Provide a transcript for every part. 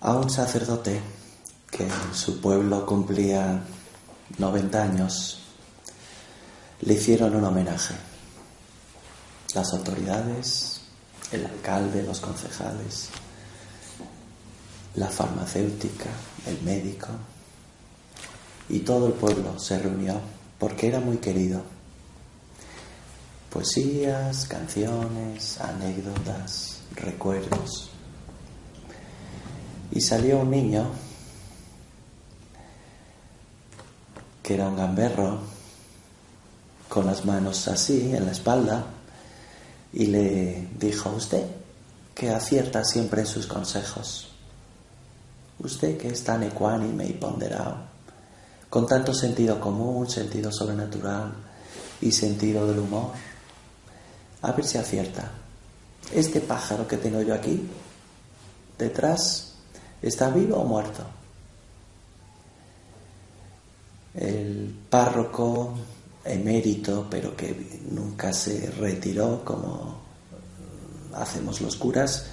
A un sacerdote que en su pueblo cumplía 90 años, le hicieron un homenaje. Las autoridades, el alcalde, los concejales, la farmacéutica, el médico y todo el pueblo se reunió porque era muy querido. Poesías, canciones, anécdotas, recuerdos. Y salió un niño que era un gamberro con las manos así en la espalda y le dijo, usted que acierta siempre en sus consejos, usted que es tan ecuánime y ponderado, con tanto sentido común, sentido sobrenatural y sentido del humor, a ver si acierta. Este pájaro que tengo yo aquí, detrás, ¿está vivo o muerto? El párroco emérito, pero que nunca se retiró como hacemos los curas,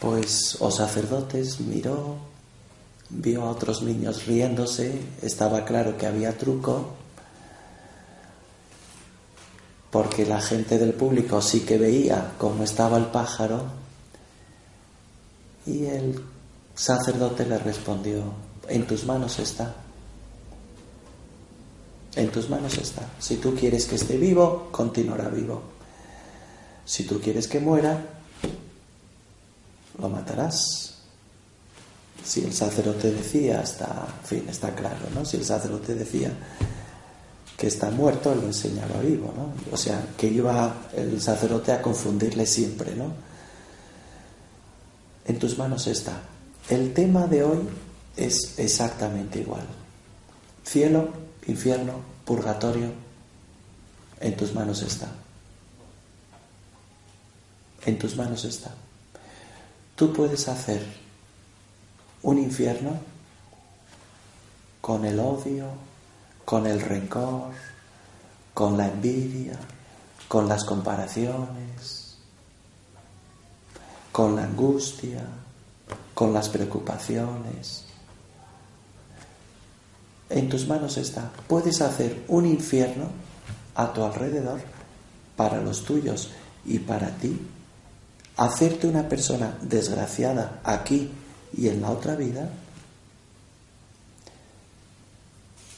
pues o sacerdotes miró, vio a otros niños riéndose, estaba claro que había truco, porque la gente del público sí que veía cómo estaba el pájaro, y el sacerdote le respondió, en tus manos está. En tus manos está. Si tú quieres que esté vivo, continuará vivo. Si tú quieres que muera, lo matarás. Si el sacerdote decía, está, en fin, está claro, ¿no? Si el sacerdote decía que está muerto, lo enseñaba vivo, ¿no? O sea, que iba el sacerdote a confundirle siempre, ¿no? En tus manos está. El tema de hoy es exactamente igual. Cielo, infierno, purgatorio, en tus manos está. En tus manos está. Tú puedes hacer un infierno con el odio, con el rencor, con la envidia, con las comparaciones, con la angustia, con las preocupaciones. En tus manos está. Puedes hacer un infierno a tu alrededor para los tuyos y para ti. Hacerte una persona desgraciada aquí y en la otra vida.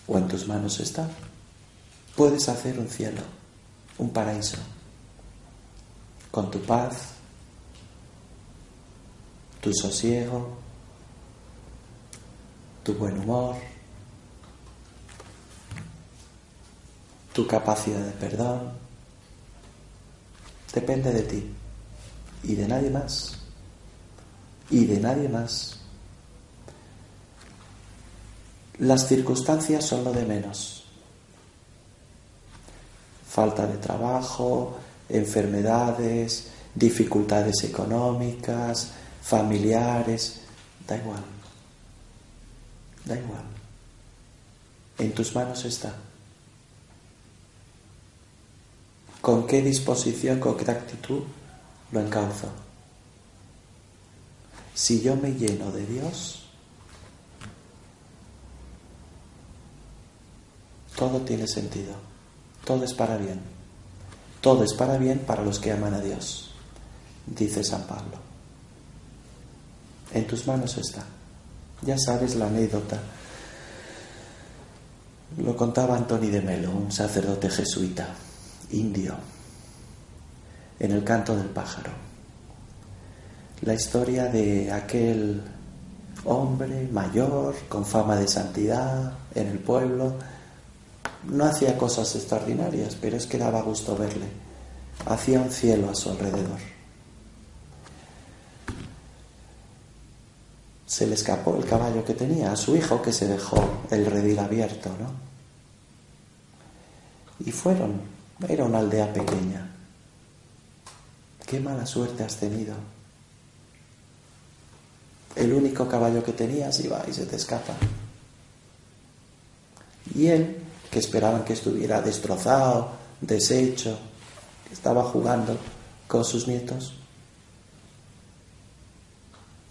O en tus manos está. Puedes hacer un cielo, un paraíso, con tu paz, tu sosiego, tu buen humor, tu capacidad de perdón. Depende de ti y de nadie más. Y de nadie más. Las circunstancias son lo de menos. Falta de trabajo, enfermedades, dificultades económicas, familiares, da igual. Da igual. En tus manos está. ¿Con qué disposición, con qué actitud lo encauzo? Si yo me lleno de Dios, todo tiene sentido, todo es para bien, todo es para bien para los que aman a Dios, dice San Pablo. En tus manos está. Ya sabes la anécdota. Lo contaba Antoni de Melo, un sacerdote jesuita, indio, en el canto del pájaro. La historia de aquel hombre, mayor, con fama de santidad en el pueblo. No hacía cosas extraordinarias, pero es que daba gusto verle. Hacía un cielo a su alrededor. Se le escapó el caballo que tenía a su hijo que se dejó el redil abierto, ¿no? Y fueron, era una aldea pequeña. Qué mala suerte has tenido. El único caballo que tenías iba y se te escapa. Y él, que esperaban que estuviera destrozado, deshecho, que estaba jugando con sus nietos,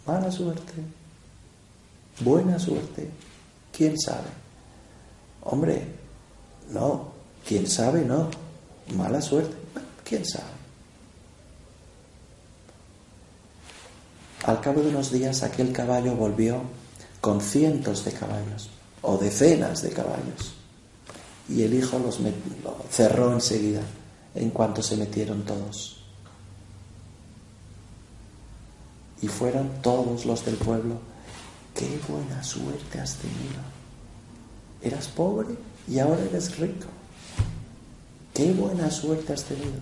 mala suerte, buena suerte, quién sabe. Hombre, no, quién sabe, no, mala suerte, quién sabe. Al cabo de unos días aquel caballo volvió con cientos de caballos o decenas de caballos y el hijo los cerró enseguida en cuanto se metieron todos. Y fueron todos los del pueblo. Qué buena suerte has tenido. Eras pobre y ahora eres rico. Qué buena suerte has tenido.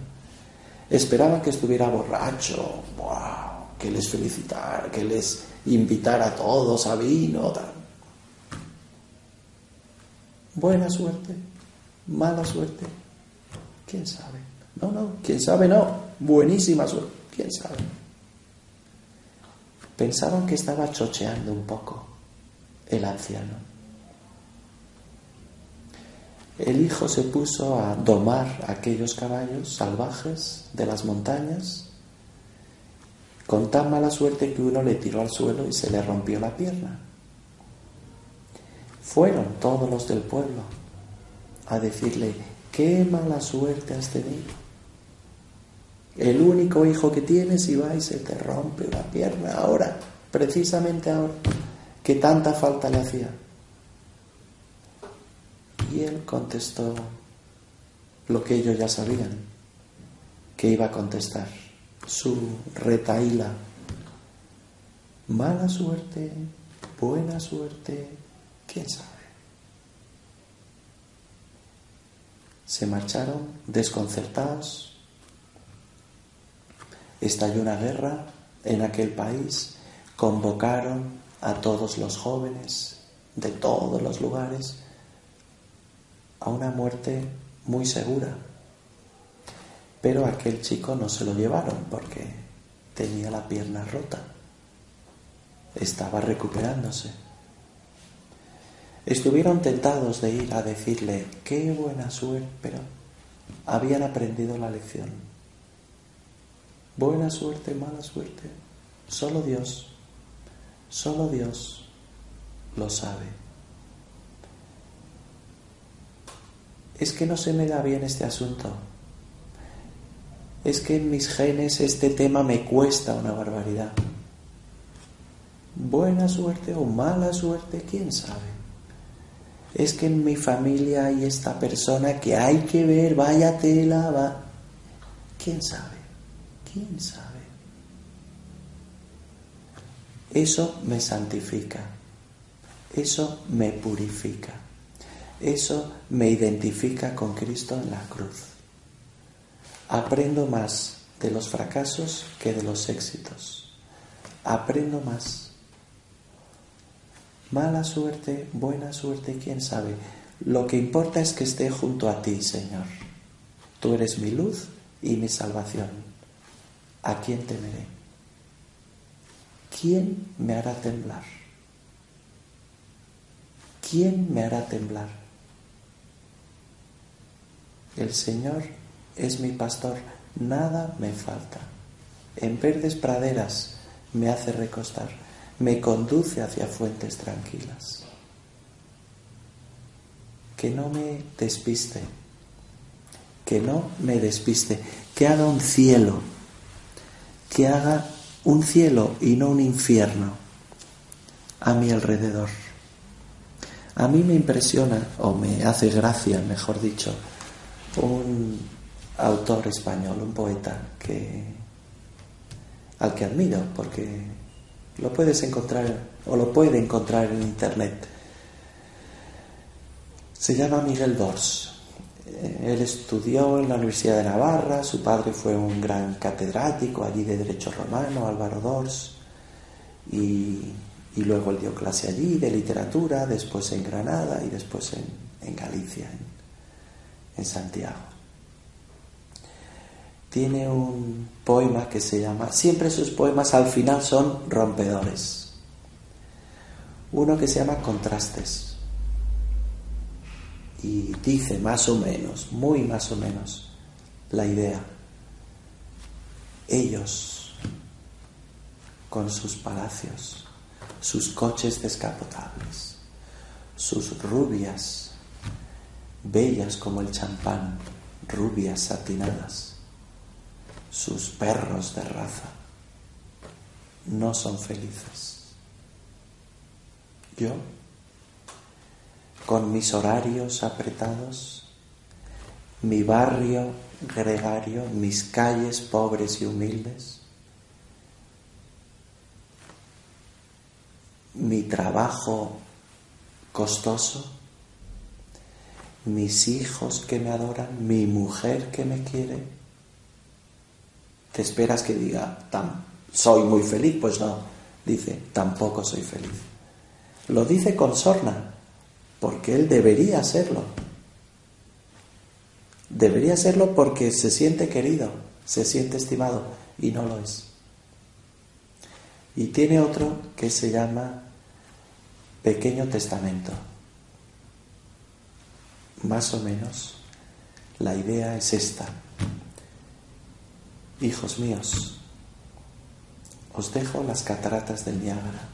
Esperaban que estuviera borracho. ¡Wow! que les felicitara, que les invitara a todos a vino. Buena suerte, mala suerte, quién sabe. No, no, quién sabe no, buenísima suerte, quién sabe. Pensaban que estaba chocheando un poco el anciano. El hijo se puso a domar aquellos caballos salvajes de las montañas con tan mala suerte que uno le tiró al suelo y se le rompió la pierna. Fueron todos los del pueblo a decirle, qué mala suerte has tenido. El único hijo que tienes y va y se te rompe la pierna ahora, precisamente ahora, que tanta falta le hacía. Y él contestó lo que ellos ya sabían que iba a contestar su retaíla. Mala suerte, buena suerte, quién sabe. Se marcharon desconcertados. Estalló una guerra en aquel país. Convocaron a todos los jóvenes de todos los lugares a una muerte muy segura, pero aquel chico no se lo llevaron porque tenía la pierna rota. Estaba recuperándose. Estuvieron tentados de ir a decirle, qué buena suerte, pero habían aprendido la lección. Buena suerte, mala suerte. Solo Dios, solo Dios lo sabe. Es que no se me da bien este asunto es que en mis genes este tema me cuesta una barbaridad. Buena suerte o mala suerte, quién sabe. Es que en mi familia hay esta persona que hay que ver, vaya tela, va. ¿Quién sabe? ¿Quién sabe? Eso me santifica, eso me purifica, eso me identifica con Cristo en la cruz. Aprendo más de los fracasos que de los éxitos. Aprendo más. Mala suerte, buena suerte, quién sabe. Lo que importa es que esté junto a ti, Señor. Tú eres mi luz y mi salvación. ¿A quién temeré? ¿Quién me hará temblar? ¿Quién me hará temblar? El Señor es mi pastor, nada me falta. En verdes praderas me hace recostar, me conduce hacia fuentes tranquilas. Que no me despiste, que no me despiste, que haga un cielo, que haga un cielo y no un infierno a mi alrededor. A mí me impresiona, o me hace gracia, mejor dicho, un autor español, un poeta que, al que admiro, porque lo puedes encontrar o lo puede encontrar en internet. Se llama Miguel Dors. Eh, él estudió en la Universidad de Navarra, su padre fue un gran catedrático allí de Derecho Romano, Álvaro Dors, y, luego él dio clase allí de literatura, después en Granada y después en, Galicia, en Santiago tiene un poema que se llama, siempre sus poemas al final son rompedores. Uno que se llama Contrastes. Y dice más o menos, muy más o menos, la idea. Ellos, con sus palacios, sus coches descapotables, sus rubias, bellas como el champán, rubias satinadas sus perros de raza no son felices. Yo, con mis horarios apretados, mi barrio gregario, mis calles pobres y humildes, mi trabajo costoso, mis hijos que me adoran, mi mujer que me quiere, ¿Te esperas que diga, soy muy feliz? Pues no, dice, tampoco soy feliz. Lo dice con sorna, porque él debería serlo. Debería serlo porque se siente querido, se siente estimado y no lo es. Y tiene otro que se llama Pequeño Testamento. Más o menos la idea es esta. Hijos míos, os dejo las cataratas del Niágara,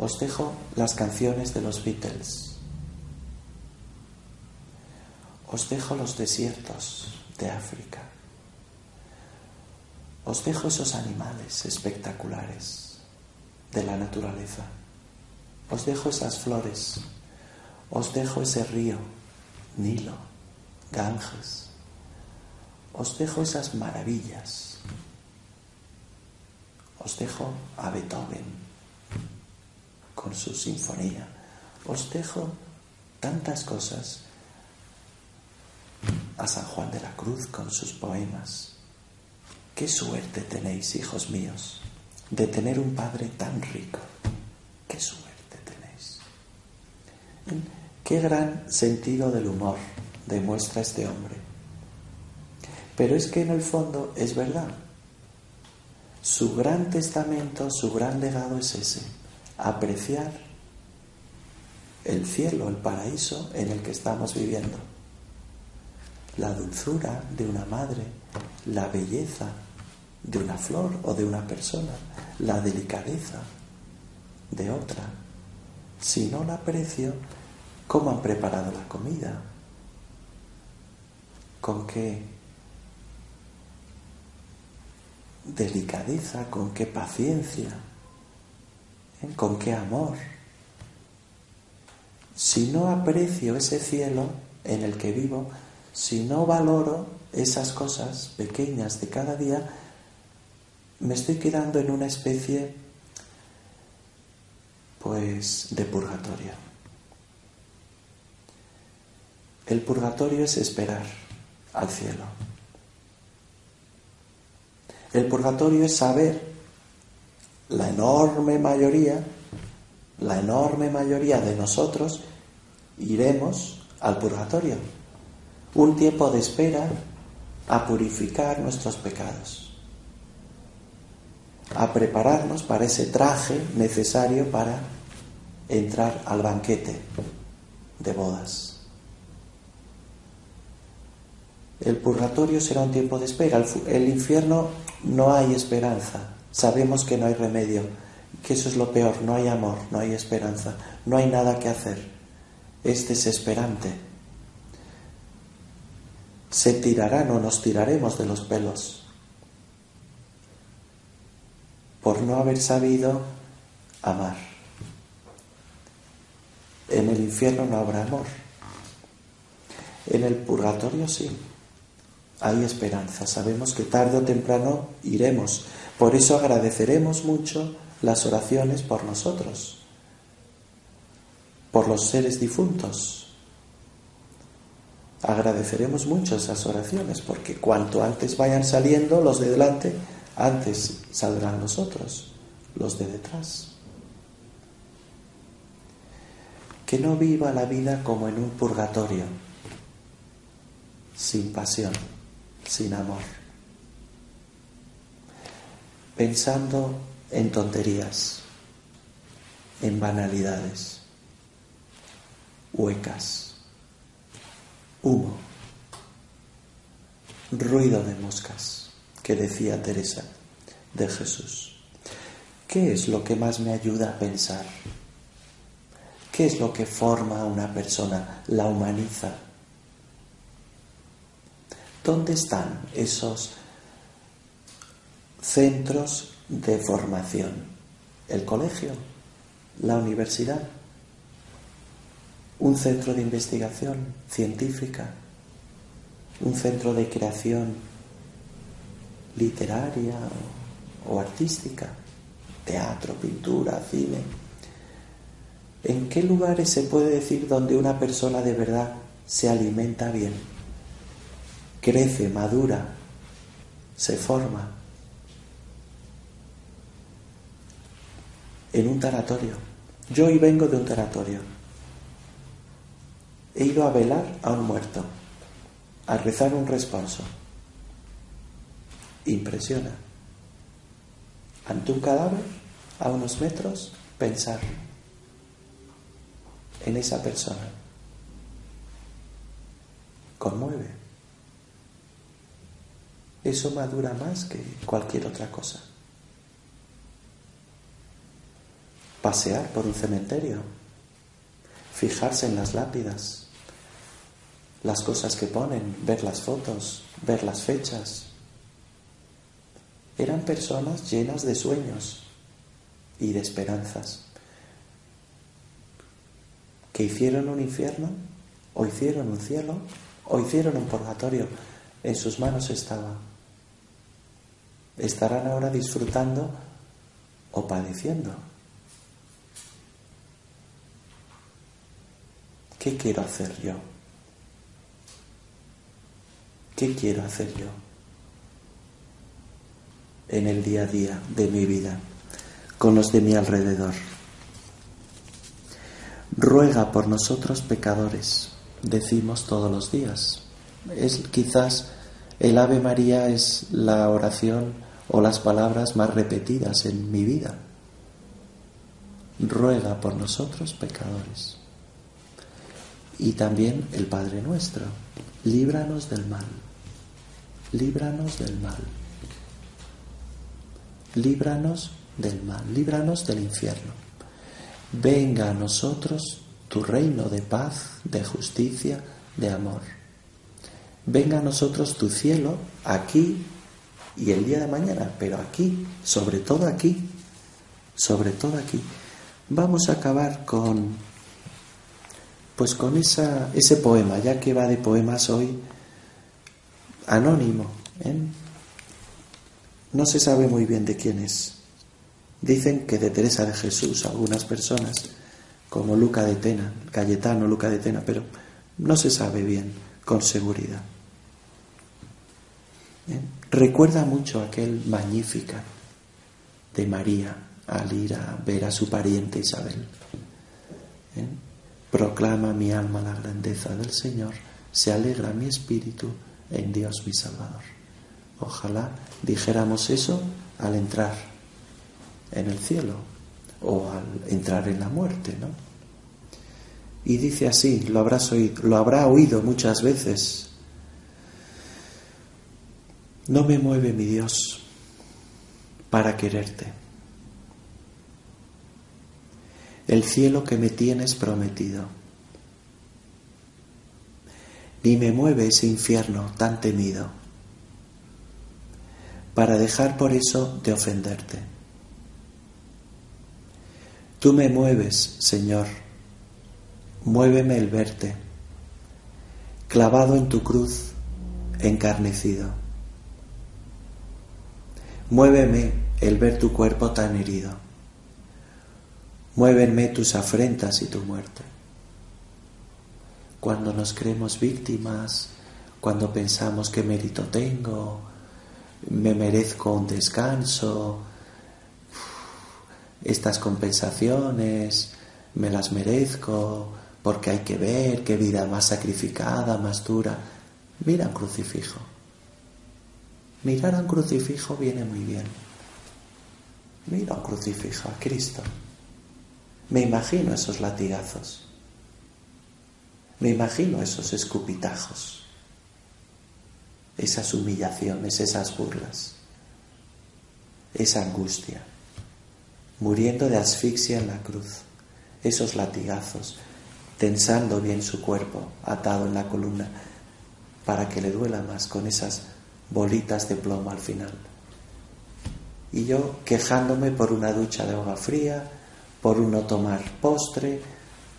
os dejo las canciones de los Beatles, os dejo los desiertos de África, os dejo esos animales espectaculares de la naturaleza, os dejo esas flores, os dejo ese río, Nilo, Ganges, os dejo esas maravillas. Os dejo a Beethoven con su sinfonía. Os dejo tantas cosas a San Juan de la Cruz con sus poemas. Qué suerte tenéis, hijos míos, de tener un padre tan rico. Qué suerte tenéis. Qué gran sentido del humor demuestra este hombre pero es que en el fondo es verdad. Su gran testamento, su gran legado es ese, apreciar el cielo, el paraíso en el que estamos viviendo. La dulzura de una madre, la belleza de una flor o de una persona, la delicadeza de otra. Si no la aprecio, ¿cómo han preparado la comida? ¿Con qué delicadeza, con qué paciencia. Con qué amor. Si no aprecio ese cielo en el que vivo, si no valoro esas cosas pequeñas de cada día, me estoy quedando en una especie pues de purgatorio. El purgatorio es esperar al cielo. El purgatorio es saber la enorme mayoría, la enorme mayoría de nosotros iremos al purgatorio. Un tiempo de espera a purificar nuestros pecados, a prepararnos para ese traje necesario para entrar al banquete de bodas. El purgatorio será un tiempo de espera. El, infierno no hay esperanza. Sabemos que no hay remedio, que eso es lo peor. No hay amor, no hay esperanza, no hay nada que hacer. Es desesperante. Se tirarán o nos tiraremos de los pelos por no haber sabido amar. En el infierno no habrá amor. En el purgatorio sí hay esperanza. Sabemos que tarde o temprano iremos. Por eso agradeceremos mucho las oraciones por nosotros, por los seres difuntos. Agradeceremos mucho esas oraciones porque cuanto antes vayan saliendo los de delante, antes saldrán los otros, los de detrás. Que no viva la vida como en un purgatorio, sin pasión, sin amor, pensando en tonterías, en banalidades, huecas, humo, ruido de moscas, que decía Teresa de Jesús. ¿Qué es lo que más me ayuda a pensar? ¿Qué es lo que forma a una persona, la humaniza? ¿Dónde están esos centros de formación? ¿El colegio? ¿La universidad? ¿Un centro de investigación científica? ¿Un centro de creación literaria o, artística? ¿Teatro, pintura, cine? ¿En qué lugares se puede decir donde una persona de verdad se alimenta bien, crece, madura, se forma? En un taratorio. Yo hoy vengo de un taratorio. He ido a velar a un muerto, a rezar un responso. Impresiona. Ante un cadáver, a unos metros, pensar en esa persona. Conmueve. Eso madura más que cualquier otra cosa. Pasear por un cementerio, fijarse en las lápidas, las cosas que ponen, ver las fotos, ver las fechas. Eran personas llenas de sueños y de esperanzas que hicieron un infierno, o hicieron un cielo, o hicieron un purgatorio. En sus manos estaba. Estarán ahora disfrutando o padeciendo. ¿Qué quiero hacer yo? ¿Qué quiero hacer yo en el día a día de mi vida con los de mi alrededor? ruega por nosotros pecadores, decimos todos los días. Es quizás el Ave María es la oración o las palabras más repetidas en mi vida. Ruega por nosotros pecadores. Y también el Padre nuestro, líbranos del mal, líbranos del mal, líbranos del mal, líbranos del infierno. Venga a nosotros tu reino de paz, de justicia, de amor. Venga a nosotros tu cielo aquí y el día de mañana, pero aquí, sobre todo aquí, sobre todo aquí. Vamos a acabar con, pues con esa, ese poema, ya que va de poemas hoy, anónimo. ¿eh? No se sabe muy bien de quién es. Dicen que de Teresa de Jesús algunas personas, como Luca de Tena, Cayetano Luca de Tena, pero no se sabe bien con seguridad. Recuerda mucho aquel magnífica de María al ir a ver a su pariente Isabel. Proclama mi alma la grandeza del Señor, se alegra mi espíritu en Dios mi Salvador. Ojalá dijéramos eso al entrar en el cielo o al entrar en la muerte, ¿no? Y dice así, lo, habrás oído, lo habrá oído muchas veces. No me mueve mi Dios para quererte. El cielo que me tienes prometido. Ni me mueve ese infierno tan temido para dejar por eso de ofenderte. Tú me mueves, Señor, muéveme el verte, clavado en tu cruz, encarnecido. Muéveme el ver tu cuerpo tan herido. Muévenme tus afrentas y tu muerte. Cuando nos creemos víctimas, cuando pensamos que mérito tengo, me merezco un descanso, estas compensaciones me las merezco porque hay que ver qué vida más sacrificada, más dura. Mira un crucifijo. Mirar a un crucifijo viene muy bien. Mira un crucifijo, a Cristo. Me imagino esos latigazos. Me imagino esos escupitajos. Esas humillaciones, esas burlas. Esa angustia. Muriendo de asfixia en la cruz. Esos latigazos. Tensando bien su cuerpo, atado en la columna, para que le duela más con esas bolitas de plomo al final. Y yo quejándome por una ducha de agua fría, por no tomar postre,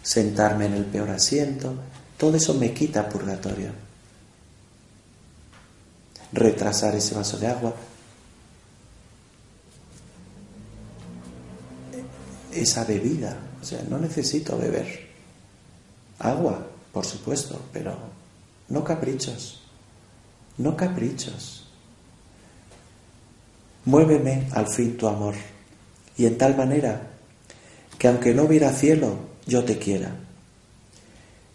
sentarme en el peor asiento, todo eso me quita purgatorio. Retrasar ese vaso de agua, esa bebida, o sea, no necesito beber. Agua, por supuesto, pero no caprichos no caprichos. Muéveme al fin tu amor, y en tal manera que aunque no hubiera cielo, yo te quiera,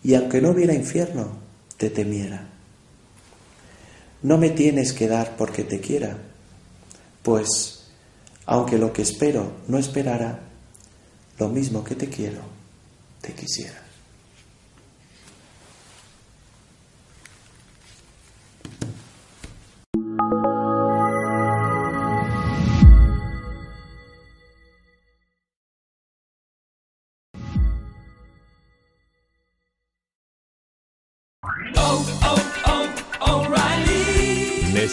y aunque no hubiera infierno, te temiera. No me tienes que dar porque te quiera, pues aunque lo que espero no esperara, lo mismo que te quiero, te quisiera. Thank you.